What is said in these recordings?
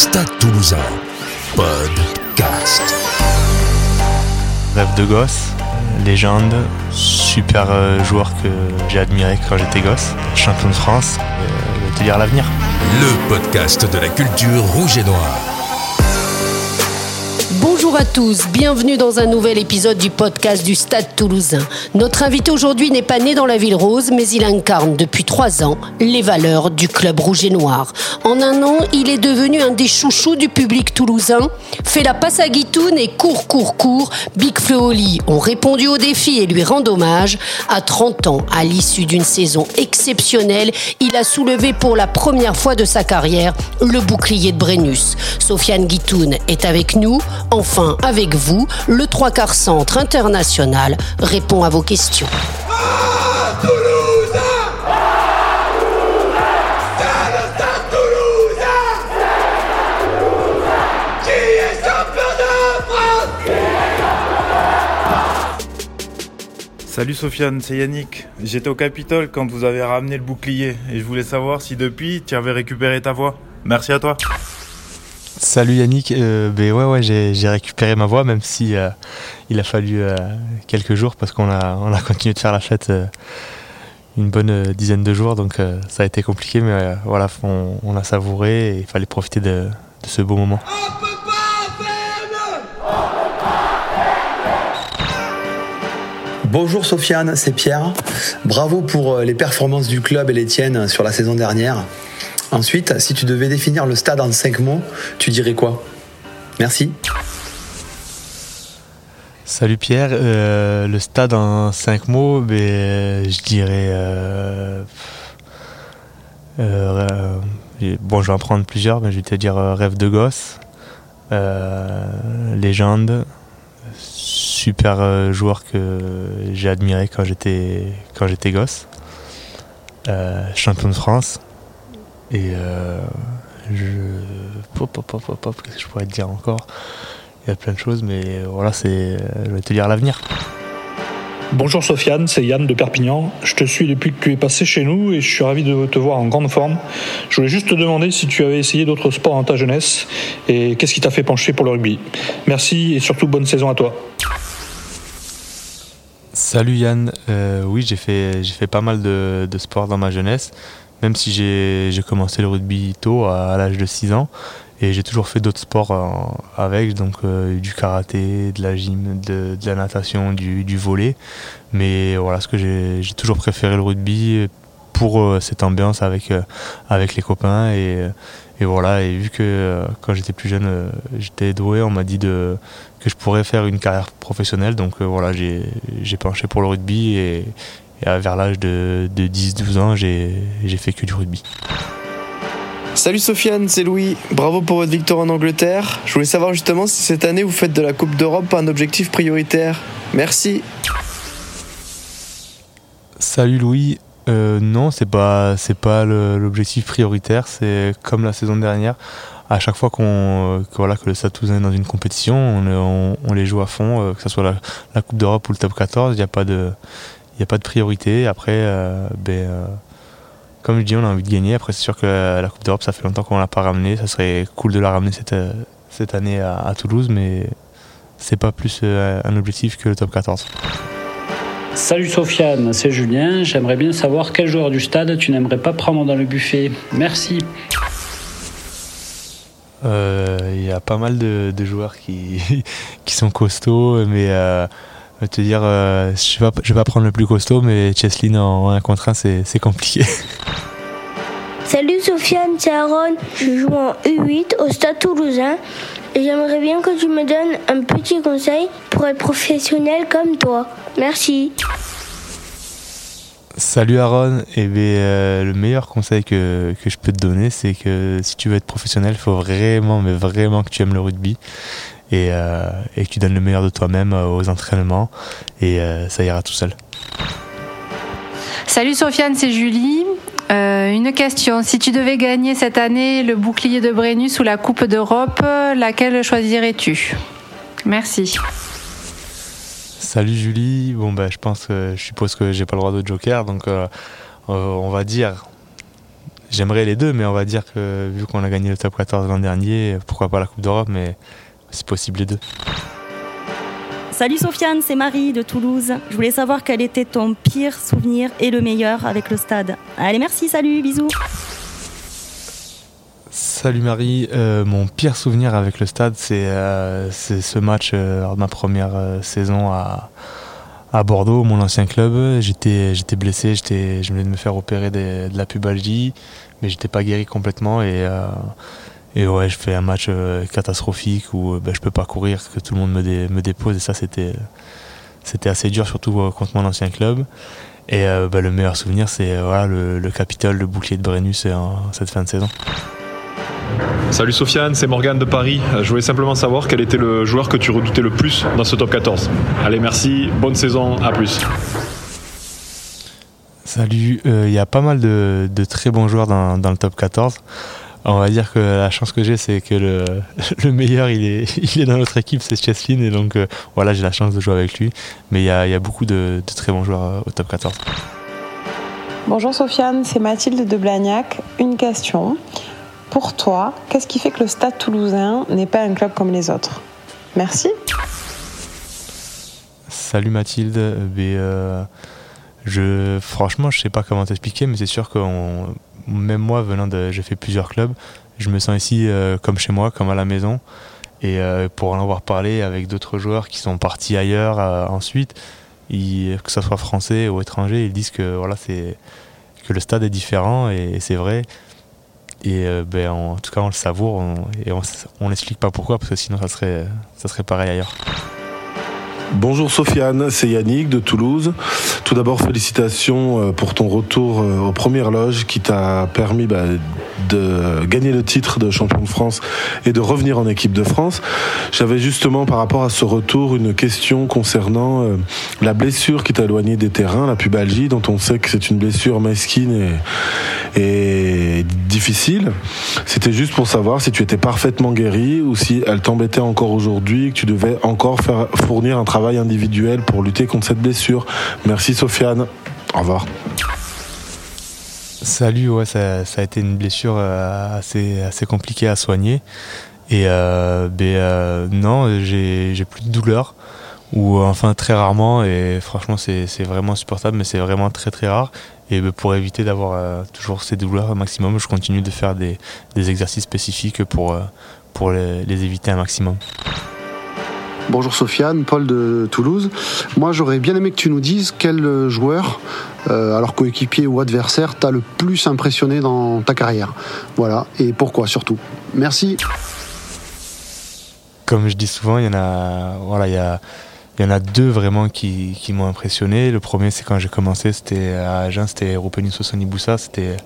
Stade Toulousain, podcast. Rêve de gosse, légende, super euh, joueur que j'ai admiré quand j'étais gosse, champion de France, euh, je vais te dire l'avenir. Le podcast de la culture rouge et noire. Bonjour à tous, bienvenue dans un nouvel épisode du podcast du Stade toulousain. Notre invité aujourd'hui n'est pas né dans la ville rose, mais il incarne depuis trois ans les valeurs du club rouge et noir. En un an, il est devenu un des chouchous du public toulousain, fait la passe à Guitoun et court, court, court. Big Fleoli ont répondu au défi et lui rendent hommage. À 30 ans, à l'issue d'une saison exceptionnelle, il a soulevé pour la première fois de sa carrière le bouclier de Brennus. Sofiane Guitoun est avec nous. Avec vous, le trois quarts centre international répond à vos questions. Salut Sofiane, c'est Yannick. J'étais au Capitole quand vous avez ramené le bouclier et je voulais savoir si depuis tu avais récupéré ta voix. Merci à toi. Salut Yannick, euh, ben ouais, ouais j'ai récupéré ma voix même si euh, il a fallu euh, quelques jours parce qu'on a, on a continué de faire la fête euh, une bonne euh, dizaine de jours donc euh, ça a été compliqué mais euh, voilà on, on a savouré et il fallait profiter de, de ce beau moment. Bonjour Sofiane, c'est Pierre. Bravo pour les performances du club et les tiennes sur la saison dernière. Ensuite, si tu devais définir le stade en 5 mots, tu dirais quoi? Merci. Salut Pierre, Euh, le stade en 5 mots, ben, je dirais... euh, euh, bon, je vais en prendre plusieurs, mais je vais te dire rêve de gosse, légende, super joueur que j'ai admiré quand j'étais gosse, champion de France, et euh, je... Pop, pop, pop, pop, pop, qu'est-ce que je pourrais te dire encore? Il y a plein de choses, mais euh, voilà, c'est, je vais te dire l'avenir. Bonjour Sofiane, c'est Yann de Perpignan. Je te suis depuis que tu es passé chez nous et je suis ravi de te voir en grande forme. Je voulais juste te demander si tu avais essayé d'autres sports dans ta jeunesse et qu'est-ce qui t'a fait pencher pour le rugby? Merci et surtout bonne saison à toi. Salut Yann, Euh, oui, j'ai fait, j'ai fait pas mal de, de sports dans ma jeunesse, même si j'ai, commencé le rugby tôt, à, l'âge de 6 ans, et j'ai toujours fait d'autres sports euh, avec, donc euh, du karaté, de la gym, de, la natation, du, volley. Mais voilà, ce que j'ai, toujours préféré le rugby pour euh, cette ambiance avec, les copains. Et, voilà, et vu que quand j'étais plus jeune, j'étais doué, on m'a dit que je pourrais faire une carrière professionnelle. Donc voilà, j'ai penché pour le rugby et, et à- vers l'âge de, de 10-12 ans, j'ai, fait que du rugby. Salut Sofiane, c'est Louis. Bravo pour votre victoire en Angleterre. Je voulais savoir justement si cette année vous faites de la Coupe d'Europe un objectif prioritaire. Merci. Salut Louis. Euh, non, c'est pas c'est pas l'objectif prioritaire. C'est comme la saison dernière. À chaque fois qu'on que, voilà que le Stade Toulousain est dans une compétition, on, on- on les joue à fond, euh, que ce soit la, la Coupe d'Europe ou le Top 14. Il n'y a pas de il y a pas de priorité. Après, euh, ben euh, comme je dis, on a envie de gagner. Après, c'est sûr que la, la Coupe d'Europe, ça fait longtemps qu'on l'a pas ramenée. Ça serait cool de la ramener cette euh, cette année à, à Toulouse, mais c'est pas plus un objectif que le Top 14. Salut Sofiane, c'est Julien. J'aimerais bien savoir quel joueur du stade tu n'aimerais pas prendre dans le buffet. Merci. Euh, Il y a pas mal de, de joueurs qui, qui sont costauds, mais euh, te dire, euh, je vais, pas- je vais pas prendre le plus costaud, mais Cheslin en 1 contre 1, c'est compliqué. Salut Sofiane, c'est Aaron. Je joue en U8 au Stade Toulousain et j'aimerais bien que tu me donnes un petit conseil pour être professionnel comme toi. Merci. Salut Aaron, et ben, euh, le meilleur conseil que, que je peux te donner, c'est que si tu veux être professionnel, il faut vraiment, mais vraiment que tu aimes le rugby et, euh, et que tu donnes le meilleur de toi-même euh, aux entraînements, et euh, ça ira tout seul. Salut Sofiane, c'est Julie. Euh, une question. Si tu devais gagner cette année le bouclier de Brennus ou la Coupe d'Europe, laquelle choisirais-tu? Merci. Salut Julie. Bon bah je pense que je suppose que j'ai pas le droit de joker, donc on va dire j'aimerais les deux, mais on va dire que vu qu'on a gagné le top 14 l'an dernier, pourquoi pas la Coupe d'Europe, mais c'est possible les deux. Salut Sofiane, c'est Marie de Toulouse. Je voulais savoir quel était ton pire souvenir et le meilleur avec le stade. Allez, merci, salut, bisous. Salut Marie, euh, mon pire souvenir avec le stade, c'est euh, ce match euh, lors de ma première saison à, à Bordeaux, mon ancien club. J'étais, j'étais blessé, j'étais, je venais de me faire opérer de, la pubalgie, mais j'étais pas guéri complètement et, et ouais, je fais un match catastrophique où ben, je peux pas courir, que tout le monde me, me dépose et ça c'était, c'était assez dur, surtout contre mon ancien club. Et ben, le meilleur souvenir, c'est voilà, le, le Capitole, le bouclier de Brennus cette fin de saison. Salut Sofiane, c'est Morgane de Paris. Je voulais simplement savoir quel était le joueur que tu redoutais le plus dans ce top 14. Allez, merci, bonne saison, à plus. Salut, euh, il y a pas mal de, très bons joueurs dans, le top 14. On va dire que la chance que j'ai, c'est que le, meilleur, il est, il est dans notre équipe, c'est Cheslin, et donc euh, voilà, j'ai la chance de jouer avec lui. Mais il y a, beaucoup de, de, très bons joueurs euh, au top 14. Bonjour Sofiane, c'est Mathilde de Blagnac. Une question. Pour toi, qu'est-ce qui fait que le Stade toulousain n'est pas un club comme les autres? Merci. Salut Mathilde. Euh, je, franchement, je sais pas comment t'expliquer, mais c'est sûr que même moi, venant de, j'ai fait plusieurs clubs, je me sens ici euh, comme chez moi, comme à la maison. Et euh, pour en avoir parlé avec d'autres joueurs qui sont partis ailleurs ensuite, que ce soit français ou étranger, ils disent que voilà, c'est que le stade est différent et c'est vrai. Et euh, ben, en tout cas, on le savoure et on n'explique pas pourquoi, parce que sinon, ça serait, ça serait pareil ailleurs. Bonjour Sofiane, c'est Yannick de Toulouse. Tout d'abord, félicitations euh, pour ton retour euh, aux premières loges qui t'a permis bah, de gagner le titre de champion de France et de revenir en équipe de France. J'avais justement par rapport à ce retour une question concernant euh, la blessure qui t'a éloigné des terrains, la pubalgie, dont on sait que c'est une blessure mesquine et, et difficile. C'était juste pour savoir si tu étais parfaitement guéri ou si elle t'embêtait encore aujourd'hui, que tu devais encore faire fournir un travail travail individuel pour lutter contre cette blessure. Merci Sofiane. Au revoir. Salut, ouais, ça, a été une blessure euh, assez, assez compliquée à soigner. Et euh, ben, euh, non, j'ai plus de douleur, ou enfin très rarement, et franchement c'est vraiment supportable, mais c'est vraiment très très rare. Et ben, pour éviter d'avoir toujours ces douleurs au maximum, je continue de faire des, exercices spécifiques pour, pour les éviter un maximum. Bonjour Sofiane, Paul de Toulouse. Moi j'aurais bien aimé que tu nous dises quel joueur, euh, alors coéquipier ou adversaire, t'a le plus impressionné dans ta carrière. Voilà, et pourquoi surtout. Merci. Comme je dis souvent, il y en a, voilà, il y y en a deux vraiment qui, m'ont impressionné. Le premier, c'est quand j'ai commencé, c'était à Agen, c'était Rupenis Boussa, c'était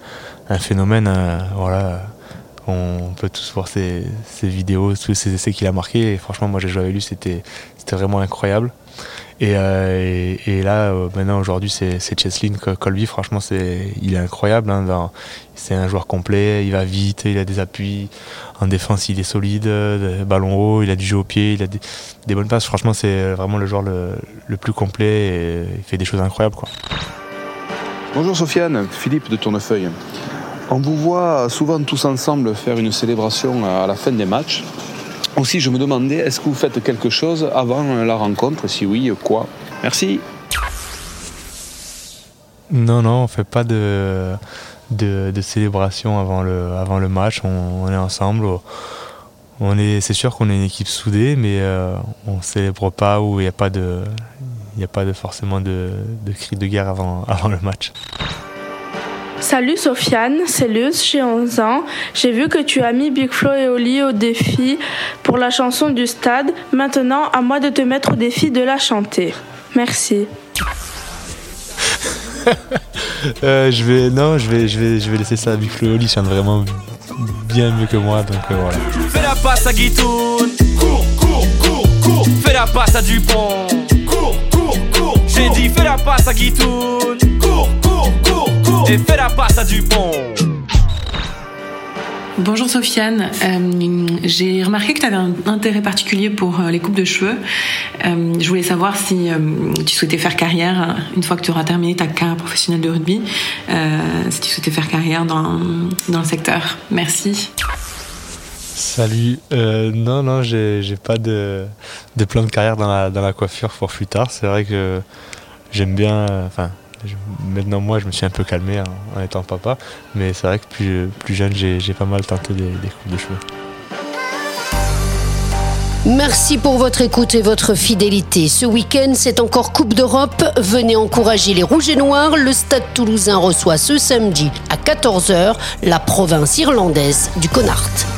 un phénomène, euh, voilà on peut tous voir ses, vidéos, tous ses essais qu'il a marqués. Franchement, moi j'ai joué avec lui, c'était vraiment incroyable. Et, euh, là, euh, maintenant, aujourd'hui, c'est Cheslin Colby. Franchement, il est incroyable. Hein, c'est un joueur complet, il va vite, il a des appuis. En défense, il est solide, ballon haut, il a du jeu au pied, il a des, bonnes passes. Franchement, c'est vraiment le joueur le, plus complet et il fait des choses incroyables. Bonjour Sofiane, Philippe de Tournefeuille. On vous voit souvent tous ensemble faire une célébration à la fin des matchs. Aussi, je me demandais, est-ce que vous faites quelque chose avant la rencontre? Si oui, quoi? Merci. Non, non, on fait pas de, célébration avant le, match. On, est ensemble. On est, c'est sûr qu'on est une équipe soudée, mais euh, on célèbre pas ou il n'y a pas de, de forcément de, de cri de guerre avant le match. Salut Sofiane, c'est Luz, j'ai 11 ans. J'ai vu que tu as mis Big Flo et Oli au défi pour la chanson du stade. Maintenant, à moi de te mettre au défi de la chanter. Merci. Euh, je vais non, je vais je vais je vais laisser ça à Big Flo et Oli, chante vraiment bien mieux que moi donc euh, voilà. Fais la passe à Guitoun. Cours, cours, cours, cours. Fais la passe à Dupont. Cours, cours, cours. J'ai dit fais la passe à Guitoun. Cours, cours, cours et fais la passe à Dupont. Bonjour Sofiane, euh, j'ai remarqué que tu avais un intérêt particulier pour euh, les coupes de cheveux. Euh, je voulais savoir si tu souhaitais faire carrière une fois que tu auras terminé ta carrière professionnelle de rugby, si tu souhaitais faire carrière dans, dans le secteur. Merci. Salut. non, non, j'ai pas de, plan de carrière dans la, coiffure pour plus tard. C'est vrai que j'aime bien. Enfin, maintenant, moi, je me suis un peu calmé en, étant papa, mais c'est vrai que plus, jeune, j'ai pas mal tenté des, des coupes de cheveux. Merci pour votre écoute et votre fidélité. Ce week-end, c'est encore Coupe d'Europe. Venez encourager les Rouges et Noirs. Le Stade toulousain reçoit ce samedi à 14h la province irlandaise du Connacht.